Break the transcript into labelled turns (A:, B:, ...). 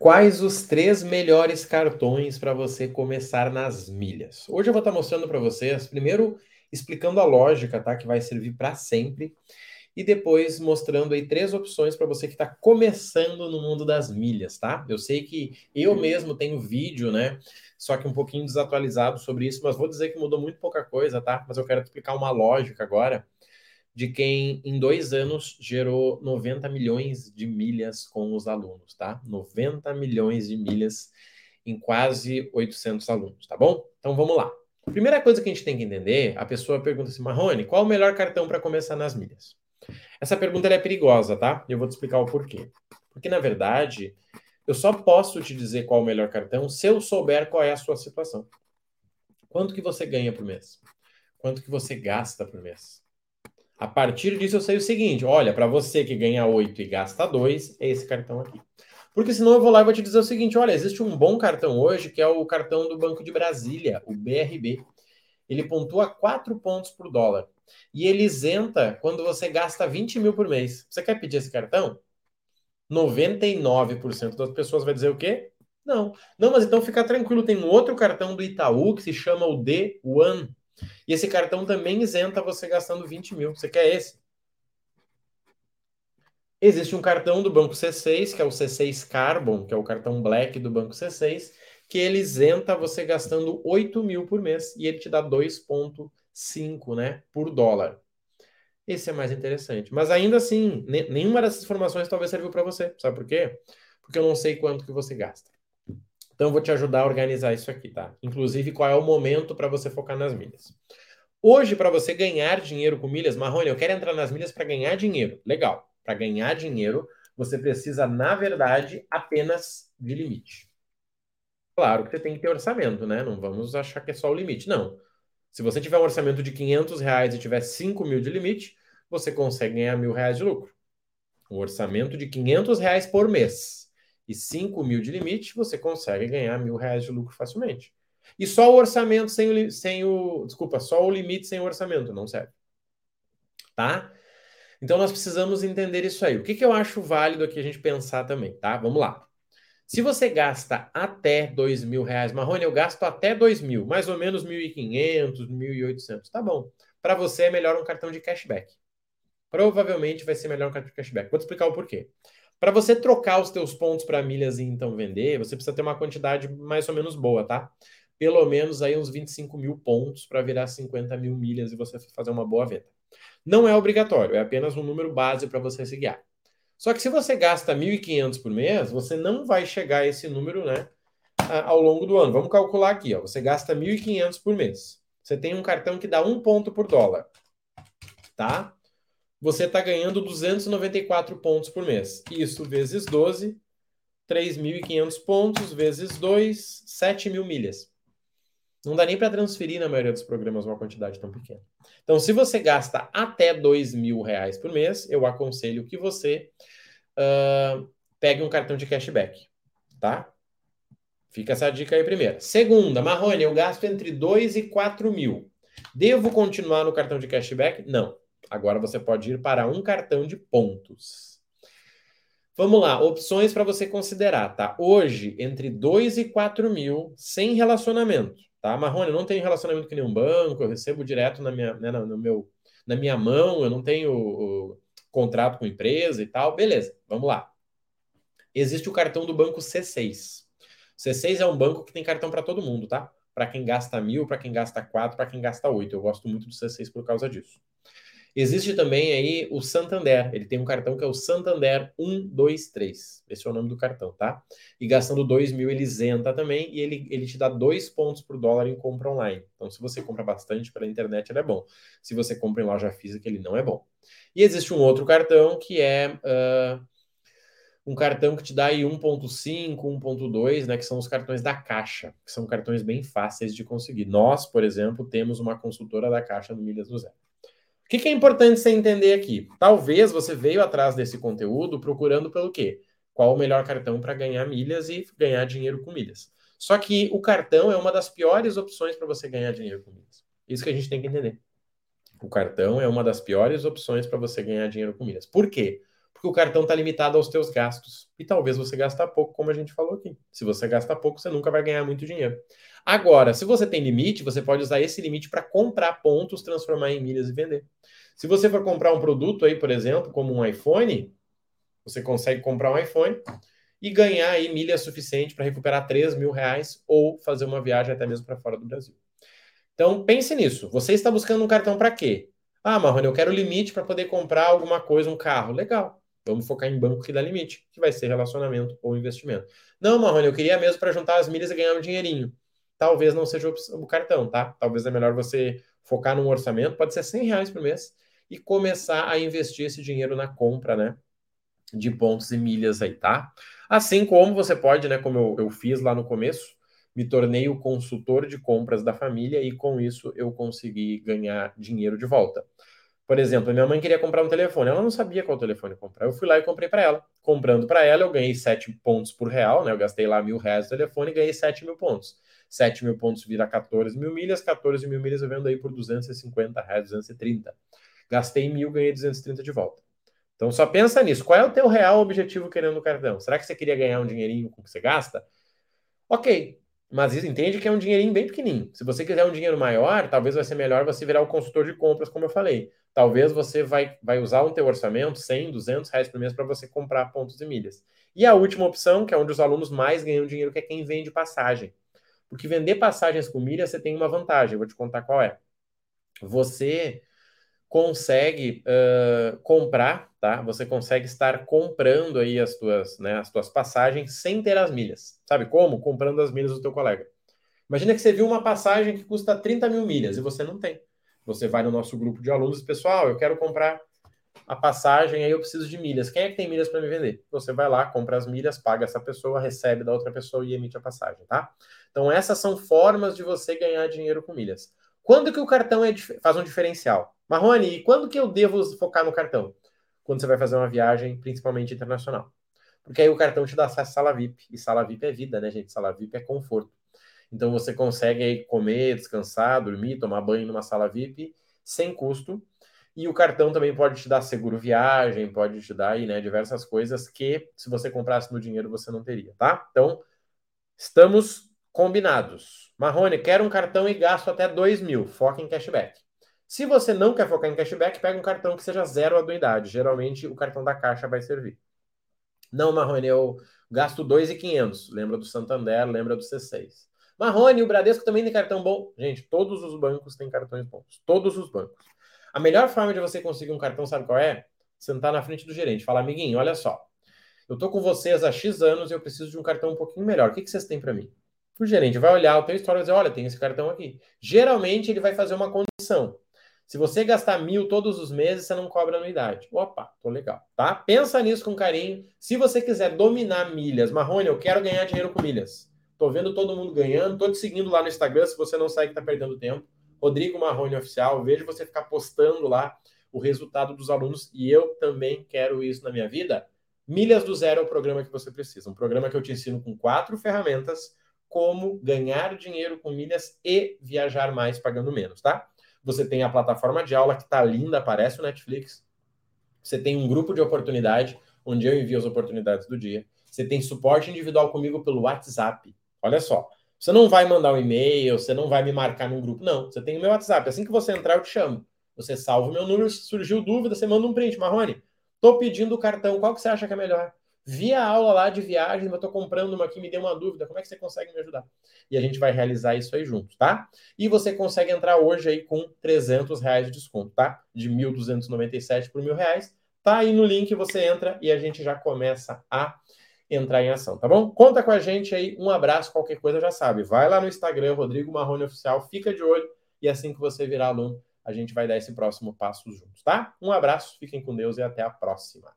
A: Quais os três melhores cartões para você começar nas milhas? Hoje eu vou estar mostrando para vocês, primeiro explicando a lógica, tá? Que vai servir para sempre, e depois mostrando aí três opções para você que está começando no mundo das milhas, tá? Eu sei que eu mesmo tenho vídeo, né? Só que um pouquinho desatualizado sobre isso, mas vou dizer que mudou muito pouca coisa, tá? Mas eu quero explicar uma lógica agora de quem em dois anos gerou 90 milhões de milhas com os alunos, tá? 90 milhões de milhas em quase 800 alunos, tá bom? Então vamos lá. Primeira coisa que a gente tem que entender, a pessoa pergunta assim, Marrone, qual o melhor cartão para começar nas milhas? Essa pergunta é perigosa, tá? Eu vou te explicar o porquê. Porque, na verdade, eu só posso te dizer qual o melhor cartão se eu souber qual é a sua situação. Quanto que você ganha por mês? Quanto que você gasta por mês? A partir disso, eu sei o seguinte: olha, para você que ganha 8 e gasta 2, é esse cartão aqui. Porque senão eu vou lá e vou te dizer o seguinte: olha, existe um bom cartão hoje, que é o cartão do Banco de Brasília, o BRB. Ele pontua 4 pontos por dólar. E ele isenta quando você gasta 20 mil por mês. Você quer pedir esse cartão? 99% das pessoas vai dizer o quê? Não. Não, mas então fica tranquilo, tem um outro cartão do Itaú que se chama o D1. E esse cartão também isenta você gastando 20 mil. Você quer esse? Existe um cartão do Banco C6, que é o C6 Carbon, que é o cartão Black do Banco C6, que ele isenta você gastando 8 mil por mês e ele te dá 2,5 né, por dólar. Esse é mais interessante. Mas ainda assim, nenhuma dessas informações talvez serviu para você. Sabe por quê? Porque eu não sei quanto que você gasta. Então, eu vou te ajudar a organizar isso aqui, tá? Inclusive, qual é o momento para você focar nas milhas. Hoje, para você ganhar dinheiro com milhas, Marrone, eu quero entrar nas milhas para ganhar dinheiro. Legal. Para ganhar dinheiro, você precisa, na verdade, apenas de limite. Claro que você tem que ter orçamento, né? Não vamos achar que é só o limite. Não. Se você tiver um orçamento de 500 reais e tiver 5 mil de limite, você consegue ganhar mil reais de lucro. Um orçamento de 500 reais por mês e 5 mil de limite, você consegue ganhar mil reais de lucro facilmente. E só o orçamento sem o, sem o. Desculpa, só o limite sem o orçamento não serve. Tá? Então nós precisamos entender isso aí. O que, que eu acho válido aqui a gente pensar também, tá? Vamos lá. Se você gasta até dois mil reais, Marrone, eu gasto até dois mil, mais ou menos 1.500, 1.800, tá bom. Para você é melhor um cartão de cashback. Provavelmente vai ser melhor um cartão de cashback. Vou te explicar o porquê. Para você trocar os teus pontos para milhas e então vender, você precisa ter uma quantidade mais ou menos boa, tá? Pelo menos aí uns 25 mil pontos para virar 50 mil milhas e você fazer uma boa venda. Não é obrigatório, é apenas um número base para você se guiar. Só que se você gasta 1.500 por mês, você não vai chegar a esse número, né, ao longo do ano. Vamos calcular aqui, ó. Você gasta 1.500 por mês. Você tem um cartão que dá um ponto por dólar, tá? Você está ganhando 294 pontos por mês. Isso vezes 12, 3.500 pontos, vezes 2, 7 mil milhas. Não dá nem para transferir na maioria dos programas uma quantidade tão pequena. Então, se você gasta até 2 mil reais por mês, eu aconselho que você uh, pegue um cartão de cashback, tá? Fica essa dica aí primeiro. Segunda, Marrone, eu gasto entre 2 e 4 mil. Devo continuar no cartão de cashback? Não. Agora você pode ir para um cartão de pontos. Vamos lá, opções para você considerar, tá? Hoje, entre 2 e 4 mil, sem relacionamento, tá? Marrone, eu não tenho relacionamento com nenhum banco, eu recebo direto na minha, né, no meu, na minha mão, eu não tenho o, o contrato com empresa e tal. Beleza, vamos lá. Existe o cartão do banco C6. C6 é um banco que tem cartão para todo mundo, tá? Para quem gasta mil, para quem gasta quatro, para quem gasta oito. Eu gosto muito do C6 por causa disso. Existe também aí o Santander. Ele tem um cartão que é o Santander 123. Esse é o nome do cartão, tá? E gastando 2 mil, ele isenta também e ele, ele te dá dois pontos por dólar em compra online. Então, se você compra bastante pela internet, ele é bom. Se você compra em loja física, ele não é bom. E existe um outro cartão que é. Uh, um cartão que te dá aí 1.5, 1.2, né, que são os cartões da Caixa, que são cartões bem fáceis de conseguir. Nós, por exemplo, temos uma consultora da Caixa no Milhas do Zero que, que é importante você entender aqui? Talvez você veio atrás desse conteúdo procurando pelo quê? Qual o melhor cartão para ganhar milhas e ganhar dinheiro com milhas. Só que o cartão é uma das piores opções para você ganhar dinheiro com milhas. Isso que a gente tem que entender. O cartão é uma das piores opções para você ganhar dinheiro com milhas. Por quê? Porque o cartão está limitado aos teus gastos. E talvez você gasta pouco, como a gente falou aqui. Se você gasta pouco, você nunca vai ganhar muito dinheiro. Agora, se você tem limite, você pode usar esse limite para comprar pontos, transformar em milhas e vender. Se você for comprar um produto aí, por exemplo, como um iPhone, você consegue comprar um iPhone e ganhar aí milha suficiente para recuperar 3 mil reais ou fazer uma viagem até mesmo para fora do Brasil. Então, pense nisso. Você está buscando um cartão para quê? Ah, Marrone, eu quero limite para poder comprar alguma coisa, um carro. Legal. Vamos focar em banco que dá limite, que vai ser relacionamento ou investimento. Não, Marrone, eu queria mesmo para juntar as milhas e ganhar um dinheirinho. Talvez não seja o cartão, tá? Talvez é melhor você focar num orçamento, pode ser 100 reais por mês, e começar a investir esse dinheiro na compra, né? De pontos e milhas aí, tá? Assim como você pode, né? Como eu, eu fiz lá no começo, me tornei o consultor de compras da família e com isso eu consegui ganhar dinheiro de volta. Por exemplo, minha mãe queria comprar um telefone, ela não sabia qual telefone comprar. Eu fui lá e comprei para ela. Comprando para ela, eu ganhei 7 pontos por real, né? Eu gastei lá mil reais no telefone e ganhei 7 mil pontos. 7 mil pontos vira 14 mil milhas, 14 mil milhas eu vendo aí por 250 reais, 230. Gastei mil, ganhei 230 de volta. Então só pensa nisso. Qual é o teu real objetivo querendo o cartão? Será que você queria ganhar um dinheirinho com o que você gasta? Ok, mas entende que é um dinheirinho bem pequenininho. Se você quiser um dinheiro maior, talvez vai ser melhor você virar o consultor de compras, como eu falei. Talvez você vai, vai usar um teu orçamento, 100, 200 reais por mês, para você comprar pontos e milhas. E a última opção, que é onde os alunos mais ganham dinheiro, que é quem vende passagem. Porque vender passagens com milhas, você tem uma vantagem, vou te contar qual é. Você consegue uh, comprar, tá? Você consegue estar comprando aí as tuas, né, as tuas passagens sem ter as milhas. Sabe como? Comprando as milhas do teu colega. Imagina que você viu uma passagem que custa 30 mil milhas e você não tem. Você vai no nosso grupo de alunos, pessoal, eu quero comprar a passagem, aí eu preciso de milhas. Quem é que tem milhas para me vender? Você vai lá, compra as milhas, paga essa pessoa, recebe da outra pessoa e emite a passagem, tá? Então essas são formas de você ganhar dinheiro com milhas. Quando que o cartão é, faz um diferencial? Marrone, e quando que eu devo focar no cartão? Quando você vai fazer uma viagem, principalmente internacional. Porque aí o cartão te dá acesso à sala VIP. E sala VIP é vida, né, gente? Sala VIP é conforto. Então você consegue aí comer, descansar, dormir, tomar banho numa sala VIP sem custo. E o cartão também pode te dar seguro viagem, pode te dar aí, né, diversas coisas que se você comprasse no dinheiro você não teria, tá? Então, estamos combinados. Marrone, quero um cartão e gasto até 2 mil. Foca em cashback. Se você não quer focar em cashback, pega um cartão que seja zero anuidade. Geralmente o cartão da Caixa vai servir. Não, Marrone, eu gasto 2,500. Lembra do Santander, lembra do C6. Marrone, o Bradesco também tem cartão bom. Gente, todos os bancos têm cartões bons. Todos os bancos. A melhor forma de você conseguir um cartão, sabe qual é? Sentar na frente do gerente. Falar, amiguinho, olha só. Eu tô com vocês há X anos e eu preciso de um cartão um pouquinho melhor. O que, que vocês têm para mim? O gerente vai olhar o teu histórico e dizer, olha, tem esse cartão aqui. Geralmente ele vai fazer uma condição. Se você gastar mil todos os meses, você não cobra anuidade. Opa, tô legal, tá? Pensa nisso com carinho. Se você quiser dominar milhas, Marrone, eu quero ganhar dinheiro com milhas. Tô vendo todo mundo ganhando, tô te seguindo lá no Instagram, se você não segue, tá perdendo tempo. Rodrigo Marrone Oficial, vejo você ficar postando lá o resultado dos alunos e eu também quero isso na minha vida. Milhas do Zero é o programa que você precisa. Um programa que eu te ensino com quatro ferramentas como ganhar dinheiro com milhas e viajar mais pagando menos, tá? Você tem a plataforma de aula que está linda, aparece o Netflix. Você tem um grupo de oportunidade, onde eu envio as oportunidades do dia. Você tem suporte individual comigo pelo WhatsApp. Olha só. Você não vai mandar um e-mail, você não vai me marcar num grupo. Não, você tem o meu WhatsApp. Assim que você entrar, eu te chamo. Você salva o meu número, se surgiu dúvida, você manda um print. Marrone, tô pedindo o cartão, qual que você acha que é melhor? vi a aula lá de viagem, mas estou comprando uma aqui, me deu uma dúvida, como é que você consegue me ajudar? E a gente vai realizar isso aí juntos, tá? E você consegue entrar hoje aí com 300 reais de desconto, tá? De 1.297 por mil reais. Tá aí no link, você entra e a gente já começa a entrar em ação, tá bom? Conta com a gente aí, um abraço, qualquer coisa já sabe. Vai lá no Instagram, Rodrigo Marrone Oficial, fica de olho e assim que você virar aluno, a gente vai dar esse próximo passo juntos, tá? Um abraço, fiquem com Deus e até a próxima.